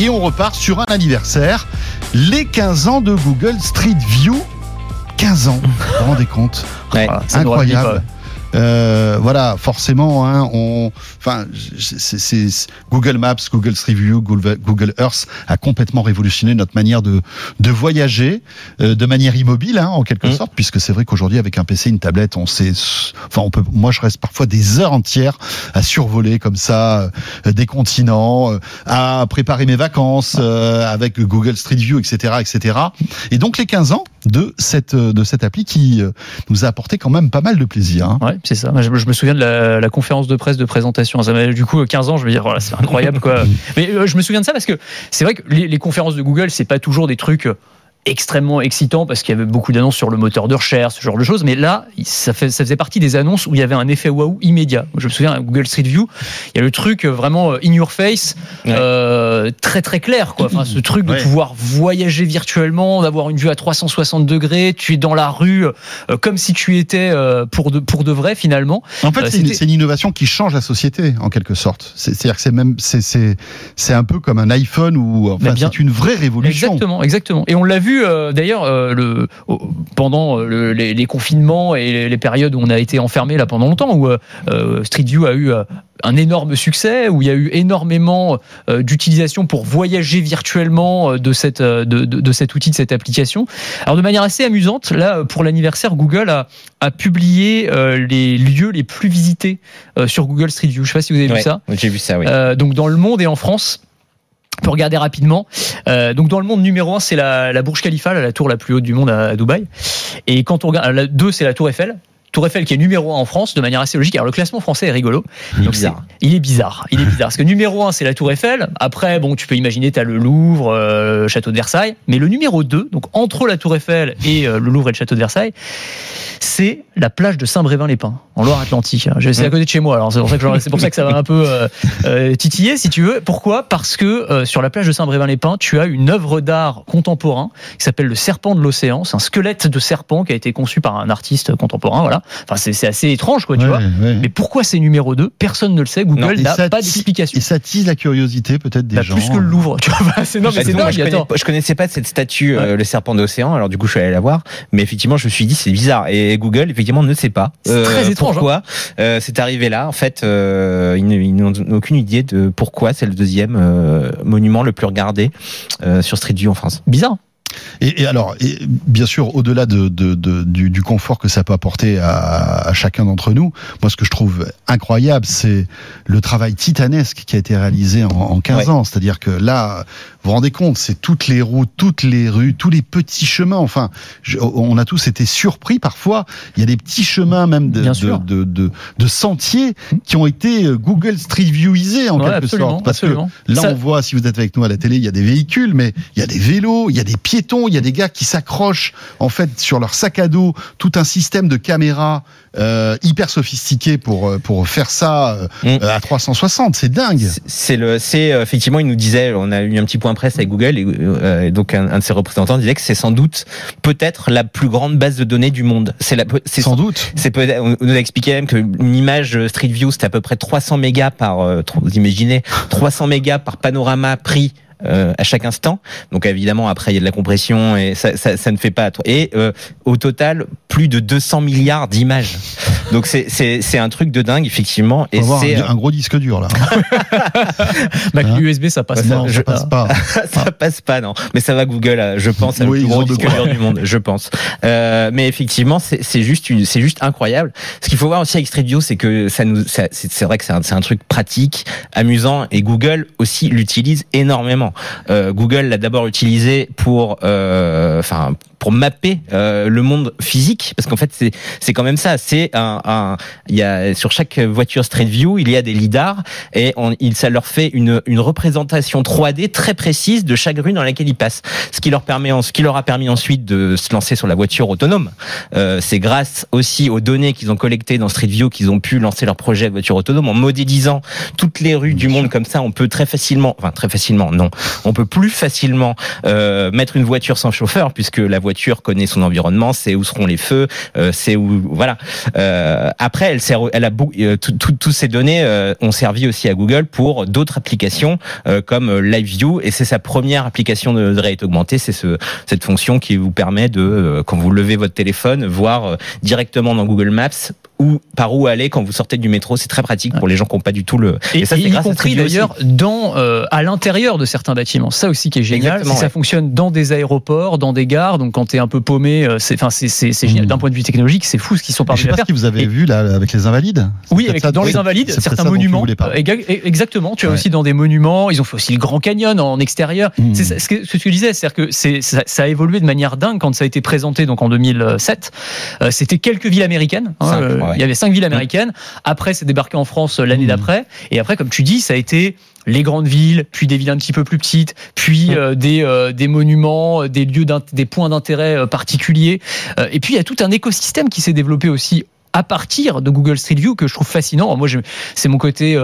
Et on repart sur un anniversaire, les 15 ans de Google Street View. 15 ans, vous vous rendez compte? Ouais. Incroyable. Euh, voilà, forcément, hein, on, enfin, c'est, Google Maps, Google Street View, Google, Google Earth a complètement révolutionné notre manière de, de voyager euh, de manière immobile, hein, en quelque Mm. sorte, puisque c'est vrai qu'aujourd'hui, avec un PC, une tablette, on sait, enfin, on peut, moi, je reste parfois des heures entières à survoler comme ça euh, des continents, euh, à préparer mes vacances euh, avec Google Street View, etc., etc. Et donc les 15 ans de cette euh, de cette appli qui euh, nous a apporté quand même pas mal de plaisir. hein. Ouais, c'est ça. Je, je me souviens de la, la conférence de presse de présentation. Ça du coup 15 ans. Je veux dire, voilà, c'est incroyable quoi. Mais euh, je me souviens de ça parce que c'est vrai que les, les conférences de Google, c'est pas toujours des trucs euh, extrêmement excitants parce qu'il y avait beaucoup d'annonces sur le moteur de recherche, ce genre de choses. Mais là, ça, fait, ça faisait partie des annonces où il y avait un effet waouh immédiat. Je me souviens à Google Street View, il y a le truc euh, vraiment euh, in your face, Ouais. euh, très très clair quoi. Enfin, ce truc de Ouais. pouvoir voyager virtuellement, d'avoir une vue à 360 degrés, tu es dans la rue euh, comme si tu étais euh, pour de pour de vrai finalement. En fait, c'est une, innovation qui change la société en quelque sorte. C'est- C'est-à-dire que c'est même c'est un peu comme un iPhone ou enfin c'est une vraie révolution. Exactement, exactement. Et on l'a vu euh, d'ailleurs euh, le pendant euh, le- les, les confinements et les, les périodes où on a été enfermé là pendant longtemps, où Street View a eu un énorme succès, où il y a eu énormément d'utilisation pour voyager virtuellement de cette de, de, de cet outil, de cette application. Alors de manière assez amusante, là pour l'anniversaire, Google a, a publié euh, les lieux les plus visités euh, sur Google Street View. Je sais pas si vous avez vu ça. J'ai vu ça, oui. Euh, donc dans le monde et en France. Peut regarder rapidement. Euh, donc dans le monde numéro 1, c'est la, la Burj Khalifa, la tour la plus haute du monde à, à Dubaï. Et quand on regarde, la 2, c'est la tour Eiffel. Tour Eiffel qui est numéro 1 en France de manière assez logique. Alors le classement français est rigolo. Il est Donc, bizarre. Il est bizarre. Il est bizarre. Parce que numéro 1, c'est la Tour Eiffel. Après, bon, tu peux imaginer, tu as le Louvre, euh, le château de Versailles. Mais le numéro 2, donc entre la Tour Eiffel et euh, le Louvre et le château de Versailles, c'est la plage de Saint-Brévin-les-Pins, en Loire-Atlantique. Je- C'est à côté de chez moi, alors c'est pour ça que, c'est pour ça que ça va un peu euh, titiller, si tu veux. Pourquoi? Parce que sur la plage de Saint-Brévin-les-Pins, tu as une œuvre d'art contemporain qui s'appelle le serpent de l'océan. C'est un squelette de serpent qui a été conçu par un artiste contemporain. Voilà. Enfin, c'est assez étrange, quoi, tu Ouais, vois. ouais. Mais pourquoi c'est numéro 2 Personne ne le sait. Google n'a pas ti- d'explication. Et ça tease la curiosité peut-être des Bah, gens. plus que le Louvre. Tu vois, Bah, c'est non, mais Bah, c'est dingue. je, connais, je connaissais pas cette statue, euh, Ouais. le serpent d'océan. Alors du coup, je suis allé la voir. Mais effectivement, je me suis dit c'est bizarre. Et Google, effectivement, ne sait pas. C'est très étrange, hein. Pourquoi euh, c'est arrivé là En fait, euh, ils, n'ont aucune idée de pourquoi c'est le deuxième euh, monument le plus regardé euh, sur Street View en France. Bizarre. Et, et alors, et bien sûr, au-delà de, de- de- du, du confort que ça peut apporter à, à chacun d'entre nous, moi, ce que je trouve incroyable, c'est le travail titanesque qui a été réalisé en, en 15 Ouais. ans. C'est-à-dire que là, vous vous rendez compte, c'est toutes les routes, toutes les rues, tous les petits chemins. Enfin, je- on a tous été surpris parfois. Il y a des petits chemins même de, sentiers qui ont été euh, Google Street Viewisés en Ouais, quelque sorte. Parce absolument. que là, Ça- on voit, si vous êtes avec nous à la télé, il y a des véhicules, mais il y a des vélos, il y a des piétons, il y a des gars qui s'accrochent en fait sur leur sac à dos, tout un système de caméras euh, hyper sophistiqué pour euh, pour faire ça euh, Mm. à 360. C'est dingue. C'est- le, c'est euh, effectivement, il nous disait, on a eu un petit point presse avec Google et, euh, et donc un, un de ses représentants disait que c'est sans doute peut-être la plus grande base de données du monde. C'est la, c'est Sans doute. C'est on nous a expliqué même qu'une image euh, Street View c'était à peu près 300 mégas par, euh, vous imaginez, 300 mégas par panorama pris. Euh, à chaque instant. Donc évidemment après il y a de la compression et ça, ça, ça ne fait pas. Et euh, au total plus de 200 milliards d'images. Donc c'est c'est c'est un truc de dingue effectivement. Et avoir c'est un, un gros disque dur là. Bah, Hein l'USB, ça passe. non, je- ça passe pas. ça passe pas, non. Mais ça va Google, euh, je pense, à Oui, le plus gros disque dur du monde, je pense. Euh, mais effectivement, c'est juste, une- c'est juste incroyable. Ce qu'il faut voir aussi avec Street View, c'est que ça nous, ça- c'est c'est vrai que c'est un, c'est un truc pratique, amusant, et Google aussi l'utilise énormément. Euh, Google l'a d'abord utilisé pour, euh, enfin, pour mapper euh, le monde physique, parce qu'en fait, c'est c'est quand même ça. C'est un, un, il y a sur chaque voiture Street View, il y a des lidars et on, il, ça leur fait une, une représentation 3D très précise de chaque rue dans laquelle ils passent. Ce qui leur permet, ce qui leur a permis ensuite de se lancer sur la voiture autonome. Euh, c'est grâce aussi aux données qu'ils ont collectées dans Street View qu'ils ont pu lancer leur projet de voiture autonome en modélisant toutes les rues du monde comme ça. On peut très facilement, enfin très facilement, non, On peut plus facilement euh, mettre une voiture sans chauffeur puisque la voiture connaît son environnement, sait où seront les feux, euh, c'est où voilà. Euh, après, elle sert, elle a euh, toutes ces données euh, ont servi aussi à Google pour d'autres applications euh, comme Live View et c'est sa première application de, de réalité augmentée, c'est ce, cette fonction qui vous permet de quand vous levez votre téléphone voir directement dans Google Maps où, par où aller quand vous sortez du métro. C'est très pratique pour les gens qui n'ont pas du tout le. Et, ça, c'est y compris d'ailleurs dans euh, à l'intérieur de certains bâtiments. Ça aussi qui est génial. Si Ça fonctionne dans des aéroports, dans des gares. Donc quand tu es un peu paumé, euh, c'est enfin c'est génial. Mmh. D'un point de vue technologique, c'est fou ce qu'ils sont parvenus à faire. Ce que vous avez vu là avec les invalides. Oui, avec, dans les invalides, certains monuments. Exactement. Tu as aussi dans des monuments. Ils ont fait aussi le Grand Canyon en extérieur. Mmh. C'est ce que, ce que tu disais, c'est-à-dire que c'est ça, ça, a évolué de manière dingue quand ça a été présenté donc en 2007. Euh, C'était quelques villes américaines. Hein, il y avait cinq villes américaines. Après, c'est débarqué en France l'année mmh. d'après. Et après, comme tu dis, ça a été les grandes villes, puis des villes un petit peu plus petites, puis mmh. euh, des, euh, des monuments, des lieux, des points d'intérêt euh, particuliers. et puis il y a tout un écosystème qui s'est développé aussi à partir de Google Street View que je trouve fascinant. Moi, c'est mon côté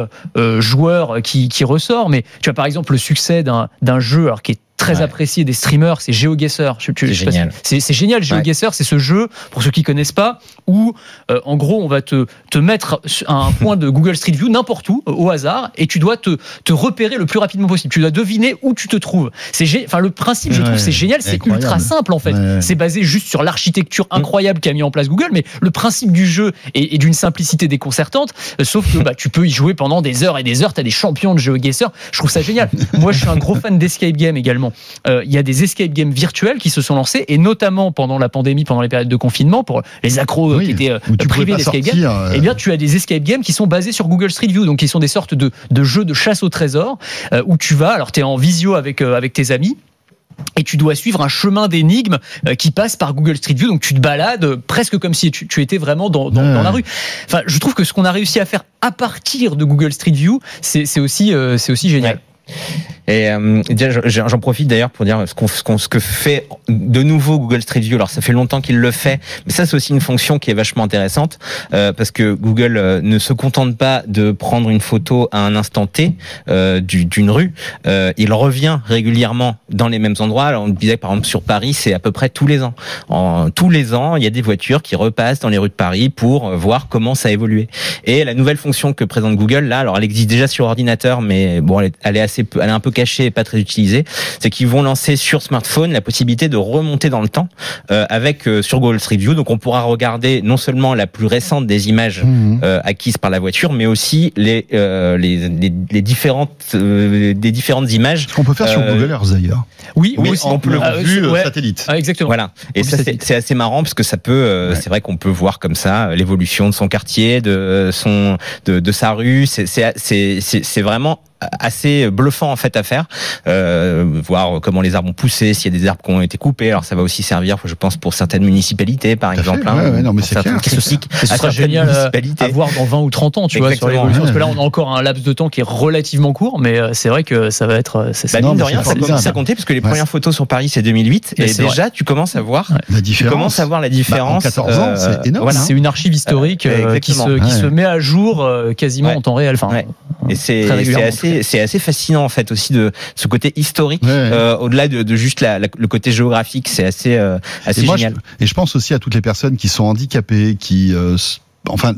joueur qui, qui ressort, mais tu as par exemple le succès d'un jeu alors, qui est très apprécié des streamers, c'est GeoGuessr. C'est génial. C'est génial, GeoGuessr, c'est ce jeu, pour ceux qui connaissent pas, où euh, en gros on va te, te mettre à un point de Google Street View n'importe où, au hasard, et tu dois te, te repérer le plus rapidement possible. Tu dois deviner où tu te trouves. C'est enfin le principe, je trouve, c'est génial, c'est ultra simple en fait. C'est basé juste sur l'architecture mm. incroyable qu'a mis en place Google, mais le principe du jeu est, d'une simplicité déconcertante. Euh, sauf que bah, tu peux y jouer pendant des heures et des heures. tu as des champions de GeoGuessr. Je trouve ça génial. Moi, je suis un gros fan d'escape game également. Euh, il y a des escape games virtuels qui se sont lancés, et notamment pendant la pandémie, pendant les périodes de confinement, pour les accros euh, qui étaient euh, privés d'escape games, eh bien, tu as des escape games qui sont basés sur Google Street View, donc qui sont des sortes de, de jeux de chasse au trésor, où tu vas, alors tu es en visio avec, avec tes amis, et tu dois suivre un chemin d'énigmes qui passe par Google Street View. Donc tu te balades presque comme si tu, étais vraiment dans, dans, la rue. Enfin, je trouve que ce qu'on a réussi à faire à partir de Google Street View, c'est aussi, c'est aussi génial. Et euh, j'en profite d'ailleurs pour dire ce, qu'on, ce, que fait de nouveau Google Street View. Alors ça fait longtemps qu'il le fait, mais ça c'est aussi une fonction qui est vachement intéressante euh, parce que Google euh, ne se contente pas de prendre une photo à un instant T euh, d'une rue. Euh, il revient régulièrement dans les mêmes endroits. Alors on disait par exemple sur Paris, c'est à peu près tous les ans. En, tous les ans, il y a des voitures qui repassent dans les rues de Paris pour voir comment ça a évolué. Et la nouvelle fonction que présente Google là, alors elle existe déjà sur ordinateur, mais bon, elle est, elle est assez, elle est un peu caché et pas très utilisé, c'est qu'ils vont lancer sur smartphone la possibilité de remonter dans le temps euh, avec euh, sur Google Street View. Donc on pourra regarder non seulement la plus récente des images mmh. euh, acquises par la voiture, mais aussi les les, les, différentes des différentes images. Ce qu'on peut faire sur Google Earth d'ailleurs. Oui, oui, on peut le ah, vue satellite. Ah, exactement. Voilà. Et ça c'est assez marrant parce que ça peut, c'est vrai qu'on peut voir comme ça l'évolution de son quartier, de son de, de sa rue. C'est c'est c'est vraiment assez bluffant en fait à faire, euh, voir comment les arbres ont poussé, s'il y a des arbres qui ont été coupés. Alors ça va aussi servir, je pense, pour certaines municipalités, par exemple. Hein, ouais, ouais, non, mais c'est clair. Ce sera génial euh, à voir dans 20 ou 30 ans, tu vois, sur l'évolution. Parce que là, on a encore un laps de temps qui est relativement court, mais euh, c'est vrai que ça va être. Euh, bah, mine de rien, ça commence à compter parce que les premières photos sur Paris c'est 2008 et déjà tu commences à voir la différence. Tu commences à voir la différence. Bah, en 14 ans, c'est énorme. C'est une archive historique qui se met à jour quasiment en temps réel. Enfin, et c'est assez, c'est assez fascinant en fait aussi de ce côté historique, euh, au-delà de, de, juste la, le côté géographique, c'est assez, euh, assez et génial. je, et je pense aussi à toutes les personnes qui sont handicapées, qui euh, enfin,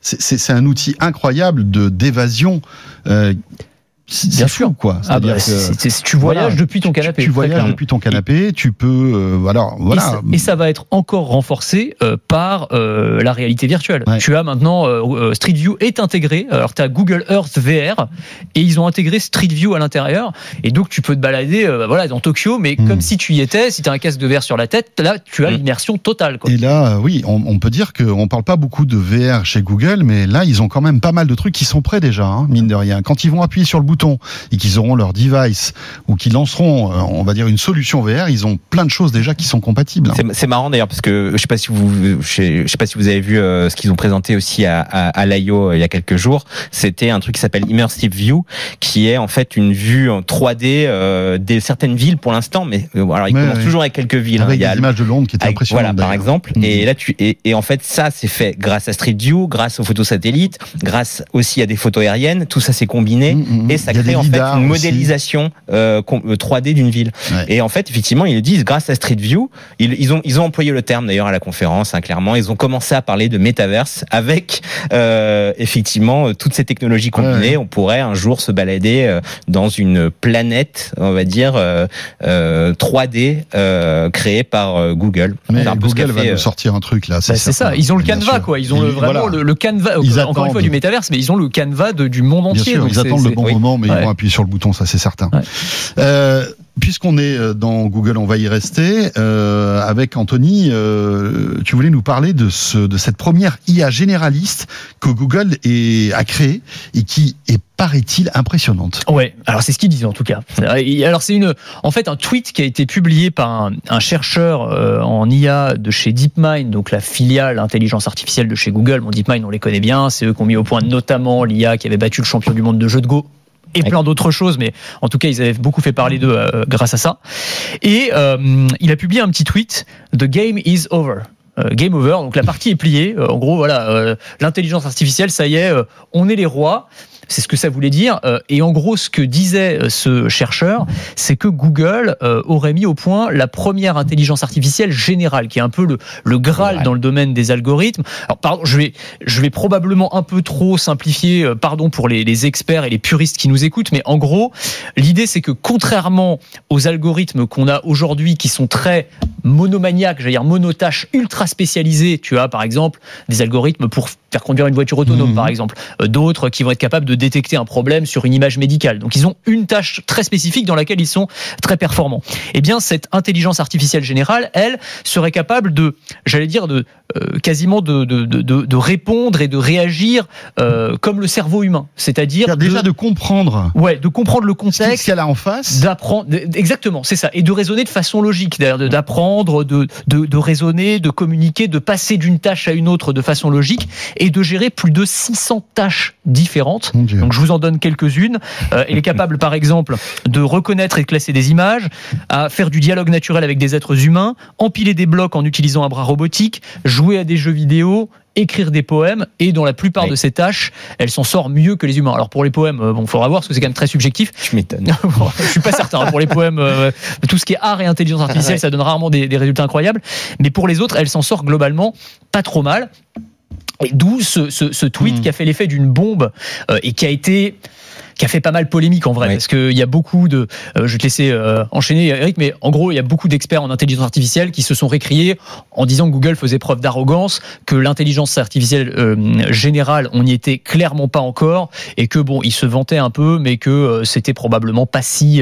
c'est un outil incroyable de d'évasion. Bien sûr, quoi. Ah bah, que, tu voyages depuis ton canapé. Tu voyages depuis ton canapé, tu peux, euh, voilà, voilà. Et ça, va être encore renforcé euh, par euh, la réalité virtuelle. Tu as maintenant Street View est intégré. Alors tu as Google Earth VR et ils ont intégré Street View à l'intérieur et donc tu peux te balader, voilà, dans Tokyo, mais hmm. comme si tu y étais. Si tu as un casque de VR sur la tête, là tu as hmm. l'immersion totale. Quoi. Et là, oui, on, on peut dire qu'on parle pas beaucoup de VR chez Google, mais là ils ont quand même pas mal de trucs qui sont prêts déjà, hein, mine de rien. Quand ils vont appuyer sur le bouton et qu'ils auront leur device ou qu'ils lanceront, euh, on va dire, une solution VR, ils ont plein de choses déjà qui sont compatibles. C'est marrant d'ailleurs parce que je sais pas si vous, je sais pas si vous avez vu euh, ce qu'ils ont présenté aussi à, à, à l'IO euh, il y a quelques jours. C'était un truc qui s'appelle Immersive View, qui est en fait une vue en 3D euh, des certaines villes pour l'instant, mais alors il commence toujours avec quelques villes. Hein. Avec il y a des images de Londres qui étaient impressionnantes. Voilà, par exemple. Mm. Et là, tu et, et, en fait, ça c'est fait grâce à Street View, grâce aux photos satellites, grâce aussi à des photos aériennes. Tout ça c'est combiné mm, mm, et ça ça crée en fait une modélisation euh, com- euh, 3D d'une ville. Ouais. Et en fait, effectivement, ils le disent, grâce à Street View, ils, ils ont, ils ont employé le terme d'ailleurs à la conférence, hein, clairement. Ils ont commencé à parler de métaverse avec euh, effectivement euh, toutes ces technologies combinées. Ouais. On pourrait un jour se balader euh, dans une planète, on va dire euh, euh, 3D euh, créée par euh, Google. Mais Google va fait, nous euh, sortir un truc là. Bah, c'est ça, certain. ils ont le canevas sûr. quoi, ils ont Et vraiment voilà. le, le canevas, Ils encore une fois du métaverse, mais ils ont le canevas de, du monde Bien entier. sûr, donc ils attendent le bon oui. moment, mais ils vont appuyer sur le bouton, ça c'est certain. Euh, Puisqu'on est euh, dans Google, on va y rester. Euh, avec Anthony, euh, tu voulais nous parler de, ce, de cette première IA généraliste que Google est, a créée et qui est, paraît-il, impressionnante. Ouais, alors c'est ce qu'ils disent en tout cas. Alors c'est une, en fait, un tweet qui a été publié par un, un chercheur euh, en IA de chez DeepMind, donc la filiale intelligence artificielle de chez Google. Bon, DeepMind, on les connaît bien, c'est eux qui ont mis au point notamment l'IA qui avait battu le champion du monde de jeux de Go. Et plein d'autres choses, mais en tout cas, ils avaient beaucoup fait parler d'eux euh, grâce à ça. Et euh, il a publié un petit tweet The game is over. Euh, game over, donc la partie est pliée. En gros, voilà, l'intelligence artificielle, ça y est, on est les rois. C'est ce que ça voulait dire. Euh, et en gros, ce que disait euh, ce chercheur, c'est que Google euh, aurait mis au point la première intelligence artificielle générale, qui est un peu le, le graal dans le domaine des algorithmes. Alors, pardon, je vais, je vais probablement un peu trop simplifier, pardon pour les, les experts et les puristes qui nous écoutent, mais en gros, l'idée c'est que contrairement aux algorithmes qu'on a aujourd'hui, qui sont très monomaniaques, j'allais dire monotâches, ultra spécialisés, tu as par exemple des algorithmes pour faire conduire une voiture autonome, Mhm. par exemple, Euh, d'autres qui vont être capables de détecter un problème sur une image médicale. Donc ils ont une tâche très spécifique dans laquelle ils sont très performants. Eh bien, cette intelligence artificielle générale, elle, serait capable de, j'allais dire, de quasiment de, de, de, répondre et de réagir euh, comme le cerveau humain, c'est-à-dire déjà de comprendre. Ouais, de comprendre le contexte, qu'elle a en face. d'apprendre exactement c'est ça. Et de raisonner de façon logique d'apprendre de, de, raisonner de communiquer de passer d'une tâche à une autre de façon logique et de gérer plus de 600 tâches différentes. Donc je vous en donne quelques-unes. Euh, elle est capable, par exemple, de reconnaître et de classer des images, à faire du dialogue naturel avec des êtres humains, empiler des blocs en utilisant un bras robotique, jouer à des jeux vidéo écrire des poèmes et dans la plupart Oui. de ces tâches, elle s'en sort mieux que les humains. Alors pour les poèmes, euh, bon, faudra voir parce que c'est quand même très subjectif. Tu m'étonnes. Bon, je suis pas certain. Pour les poèmes, euh, tout ce qui est art et intelligence artificielle, Ouais. ça donne rarement des, des résultats incroyables. Mais pour les autres, elle s'en sort globalement pas trop mal. D'où ce, ce, ce tweet Mhm. qui a fait l'effet d'une bombe euh, et qui a été qui a fait pas mal polémique en vrai Oui. parce qu'il y a beaucoup de euh, je vais te laisser euh, enchaîner Eric mais en gros il y a beaucoup d'experts en intelligence artificielle qui se sont récriés en disant que Google faisait preuve d'arrogance que l'intelligence artificielle euh, générale on n'y était clairement pas encore et que bon ils se vantaient un peu mais que euh, c'était probablement pas si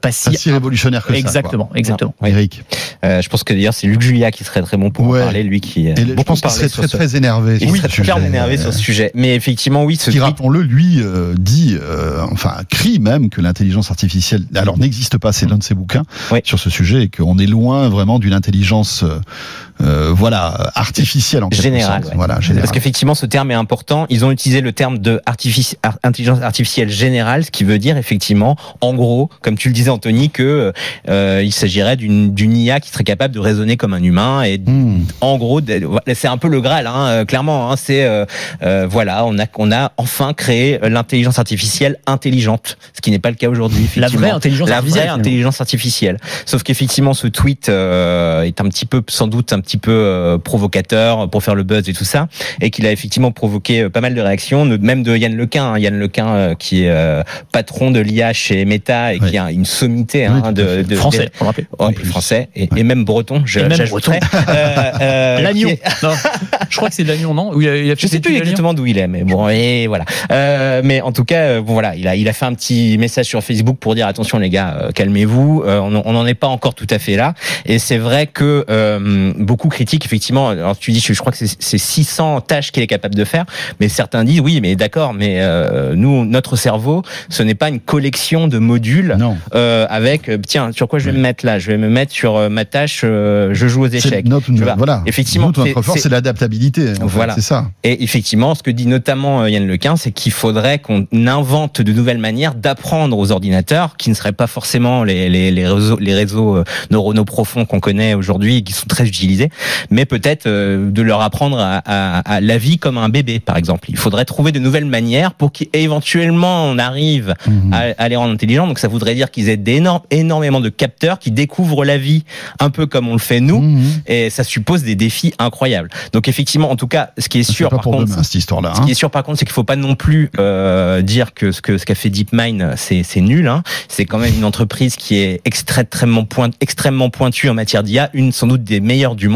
pas si Pas si révolutionnaire que exactement exactement ça. quoi. Eric. Euh, je pense que d'ailleurs c'est Luc Julia qui serait très bon pour Ouais. en parler, lui qui Et je pense qu'il serait sur très ce- très énervé. Il sur serait ce sujet. clairement énervé sur ce sujet. Mais effectivement, oui, ce qui, rappelons-le, lui euh, dit, euh, enfin, crie même que l'intelligence artificielle, alors n'existe pas, c'est l'un de ses bouquins Oui. sur ce sujet, et qu'on est loin vraiment d'une intelligence, euh, euh, voilà, artificielle en ouais. Voilà, générale. Parce qu'effectivement, ce terme est important. Ils ont utilisé le terme de artifici- ar- intelligence artificielle générale, ce qui veut dire effectivement, en gros, comme tu le disais, Anthony, que euh, il s'agirait d'une d'une IA qui serait capable de raisonner comme un humain et Hmm. en gros, c'est un peu le Graal, hein, euh, clairement. Hein, c'est euh, euh, voilà, on a on a enfin créé l'intelligence artificielle intelligente, ce qui n'est pas le cas aujourd'hui. la vraie intelligence la artificielle vraie finalement. intelligence artificielle. Sauf qu'effectivement, ce tweet euh, est un petit peu, sans doute, un petit peu euh, provocateur pour faire le buzz et tout ça, et qu'il a effectivement provoqué euh, pas mal de réactions, même de Yann Lequin, hein, Yann Lequin euh, qui est euh, patron de l'IA chez Meta et Oui. qui a une sommité Oui, hein, tout à de, de français pour le rappeler plus. français et, Ouais. et même breton. Je, Et même j'ajouterais. Euh, euh, Non, je crois que c'est Lannion non? Il a, je sais plus exactement d'où il est, mais bon, et voilà. Euh, mais en tout cas, bon voilà, il a, il a fait un petit message sur Facebook pour dire attention les gars, euh, calmez-vous. Euh, on on n'en est pas encore tout à fait là. Et c'est vrai que euh, beaucoup critiquent effectivement. Alors tu dis, je, je crois que c'est c'est 600 tâches qu'il est capable de faire, mais certains disent oui, mais d'accord, mais euh, nous, notre cerveau, ce n'est pas une collection de modules Non. euh, avec euh, tiens sur quoi je vais me mettre là, je vais me mettre sur euh, ma tâche, euh, je joue aux échecs. notre, voilà. effectivement, Notre, force, c'est- l'adaptabilité. Voilà. C'est ça. Et effectivement, ce que dit notamment euh, Yann Lequin, c'est qu'il faudrait qu'on invente de nouvelles manières d'apprendre aux ordinateurs, qui ne seraient pas forcément les, les, les réseaux, les réseaux neuronaux profonds qu'on connaît aujourd'hui, qui sont très utilisés, disais, mais peut-être euh, de leur apprendre à, à- à la vie comme un bébé, par exemple. Il faudrait trouver de nouvelles manières pour qu'éventuellement on arrive Mhm. à, à les rendre intelligents. Donc ça voudrait dire qu'ils aient d'énormes, énormément de capteurs qui découvrent la vie un peu comme on le fait nous. Mhm. Et ça suppose des défis incroyables. Donc effectivement, en tout cas, ce qui est sûr, par contre, demain cette histoire-là. ce hein. qui est sûr par contre, c'est qu'il faut pas non plus euh, dire que ce que ce qu'a fait DeepMind c'est c'est nul. Hein. C'est quand même une entreprise qui est extrêmement point, extrêmement pointue en matière d'IA, une sans doute des meilleures du monde,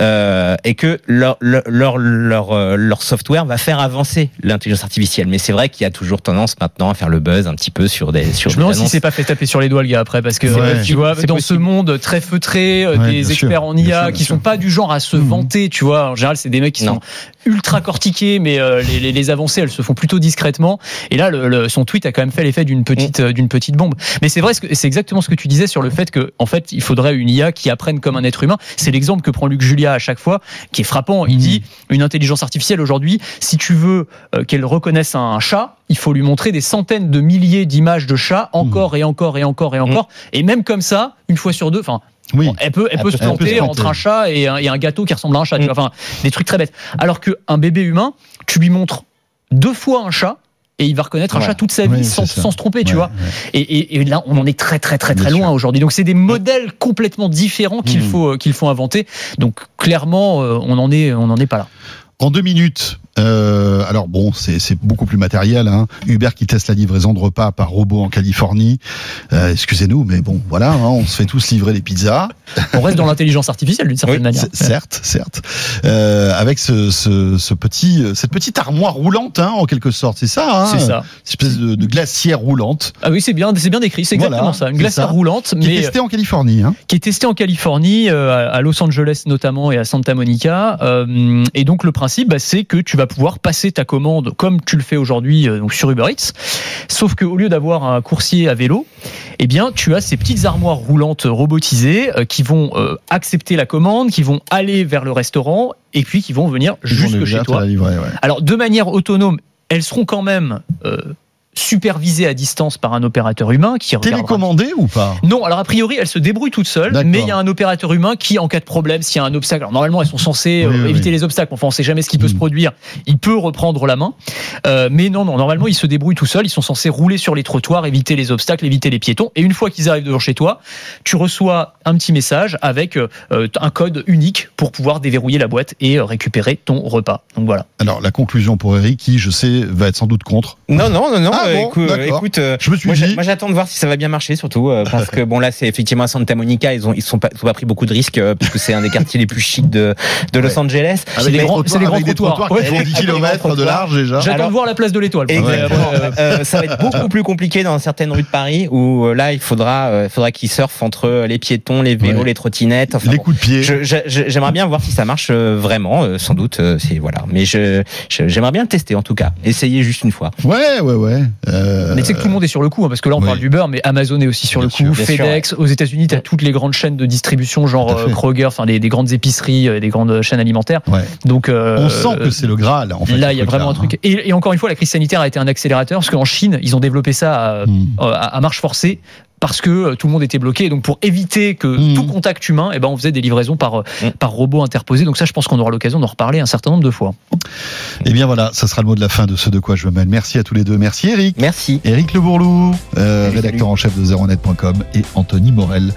euh, et que leur leur leur leur, euh, leur software va faire avancer l'intelligence artificielle. Mais c'est vrai qu'il y a toujours tendance maintenant à faire le buzz un petit peu sur des sur Je me demande si c'est pas fait taper sur les doigts le gars après parce que euh, tu vois dans ce monde très feutré Ouais, des sûr, experts en bien IA sûr, bien qui sûr. sont pas du genre à se Mhm. vanter tu vois en général c'est des mecs qui Non. sont ultra cortiqués mais euh, les, les, les avancées elles se font plutôt discrètement et là le, le- son tweet a quand même fait l'effet d'une petite Mm. euh, d'une petite bombe mais c'est vrai c'est exactement ce que tu disais sur le fait que en fait il faudrait une IA qui apprenne comme un être humain c'est l'exemple que prend Luc Julia à chaque fois qui est frappant il Mhm. dit une intelligence artificielle aujourd'hui si tu veux euh, qu'elle reconnaisse un chat il faut lui montrer des centaines de milliers d'images de chats encore et encore et encore et encore et même comme ça une fois sur deux enfin Oui. Bon, elle peut, elle peut se elle peut se planter entre un chat et un, et un gâteau qui ressemble à un chat. tu vois. Enfin, des trucs très bêtes. Alors qu'un bébé humain, tu lui montres deux fois un chat et il va reconnaître un Ouais. chat toute sa vie Oui, sans, sans se tromper, tu vois. ouais. Et, et- et là, on en est très très très très Bien loin aujourd'hui. Donc c'est des modèles complètement différents qu'il Mm. faut qu'il faut inventer. Donc clairement, euh, on en est on en est pas là. En deux minutes, euh, alors bon, c'est beaucoup plus matériel. Hein. Uber qui teste la livraison de repas par robot en Californie. Euh, Excusez-nous, mais bon, voilà, hein, on se fait tous livrer les pizzas. On reste dans l'intelligence artificielle d'une certaine Oui, manière. Certes, certes. Euh, avec ce, ce, ce petit, cette petite armoire roulante, hein, en quelque sorte, c'est ça. C'est ça. Cette espèce de, de glacière roulante Ah oui, c'est bien, c'est bien décrit. C'est Voilà, exactement ça. Une glacière ça. roulante, qui est testée en Californie. Qui est testé en Californie, à Los Angeles notamment et à Santa Monica. Et donc le principe, bah, c'est que tu vas pouvoir passer ta commande comme tu le fais aujourd'hui euh, donc sur Uber Eats. Sauf qu'au lieu d'avoir un coursier à vélo, eh bien tu as ces petites armoires roulantes robotisées euh, qui vont euh, accepter la commande, qui vont aller vers le restaurant et puis qui vont venir jusque chez toi. ouais. Alors de manière autonome, elles seront quand même euh, supervisées à distance par un opérateur humain qui regardera Télécommandée ou pas? Non, alors a priori, elle se débrouille toute seule, mais il y a un opérateur humain qui, en cas de problème, s'il y a un obstacle, alors normalement elles sont censées Oui, euh, oui, éviter oui. les obstacles, enfin on sait jamais ce qui peut Mm. se produire, il peut reprendre la main, Euh, mais non, non, normalement ils se débrouillent tout seuls, ils sont censés rouler sur les trottoirs, éviter les obstacles, éviter les piétons, et une fois qu'ils arrivent devant chez toi, tu reçois un petit message avec euh, un code unique pour pouvoir déverrouiller la boîte et euh, récupérer ton repas. Donc voilà. Alors, la conclusion pour Eric, qui, je sais, va être sans doute contre. Non, non, non, non. Ah euh, bon, écoute, écoute, euh, Je me suis moi, dit. j'a- moi, j'attends de voir si ça va bien marcher, surtout euh, parce que bon là, c'est effectivement à Santa Monica, ils ont ils sont pas, ils ont pas pris beaucoup de risques euh, puisque c'est un des quartiers les plus chics de de Los Ouais. Angeles. C'est des grands- trottoirs, c'est des grands avec des trottoirs. trottoirs qui Ouais, font 10 avec des grands km de large déjà. J'attends Alors- de voir la place de l'étoile. euh, Euh, ça va être beaucoup plus compliqué dans certaines rues de Paris où euh, là, il faudra, euh, faudra qu'ils surfent entre les piétons, les vélos, Ouais. les trottinettes. Enfin, les coups de pied. J'aimerais bien voir si ça marche euh, vraiment, euh, sans doute. euh, c'est voilà, mais je je- j'aimerais bien le tester en tout cas, essayer juste une fois. Ouais, ouais, ouais. Euh, Mais tu sais que tout le monde est sur le coup, hein, parce que là on oui. parle d'Uber, mais Amazon est aussi sur Bien le sûr, coup, sûr, FedEx, aux États-Unis, tu as toutes les grandes chaînes de distribution, genre euh, Kroger, enfin des, des grandes épiceries, euh, des grandes chaînes alimentaires. Ouais. Donc euh, On sent que c'est le Graal, en fait. là, il y a vraiment un hein. truc. Et, et encore une fois, la crise sanitaire a été un accélérateur, parce qu'en Chine, ils ont développé ça à, Hmm. à- à marche forcée. Parce que euh, tout le monde était bloqué, donc pour éviter que Mhm. tout contact humain, eh ben on faisait des livraisons par euh, Mhm. par robot interposé. Donc ça, je pense qu'on aura l'occasion d'en reparler un certain nombre de fois. Eh bien voilà, ça sera le mot de la fin de ce de quoi je me mêle. Merci à tous les deux. Merci Eric. Merci. Eric Le Bourlou, euh, Salut, rédacteur en chef de zeronet.com et Anthony Morel,